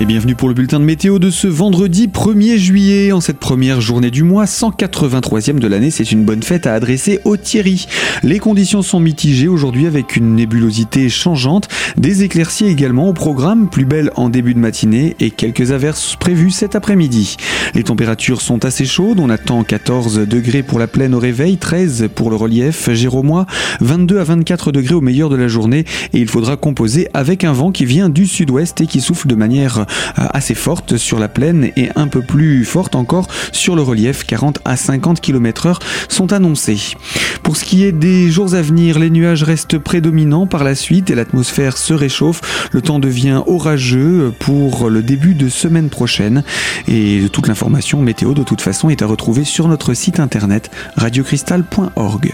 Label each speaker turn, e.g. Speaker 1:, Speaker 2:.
Speaker 1: Et bienvenue pour le bulletin de météo de ce vendredi 1er juillet. En cette première journée du mois, 183e de l'année, c'est une bonne fête à adresser aux Thierry. Les conditions sont mitigées aujourd'hui avec une nébulosité changeante, des éclaircies également au programme, plus belle en début de matinée et quelques averses prévues cet après-midi. Les températures sont assez chaudes, on attend 14 degrés pour la plaine au réveil, 13 pour le relief Jérômois, 22 à 24 degrés au meilleur de la journée et il faudra composer avec un vent qui vient du sud-ouest et qui souffle de manière assez forte sur la plaine et un peu plus forte encore sur le relief. 40 à 50 km heure sont annoncés. Pour ce qui est des jours à venir, les nuages restent prédominants par la suite et l'atmosphère se réchauffe. Le temps devient orageux pour le début de semaine prochaine. Et toute l'information météo de toute façon est à retrouver sur notre site internet radiocristal.org.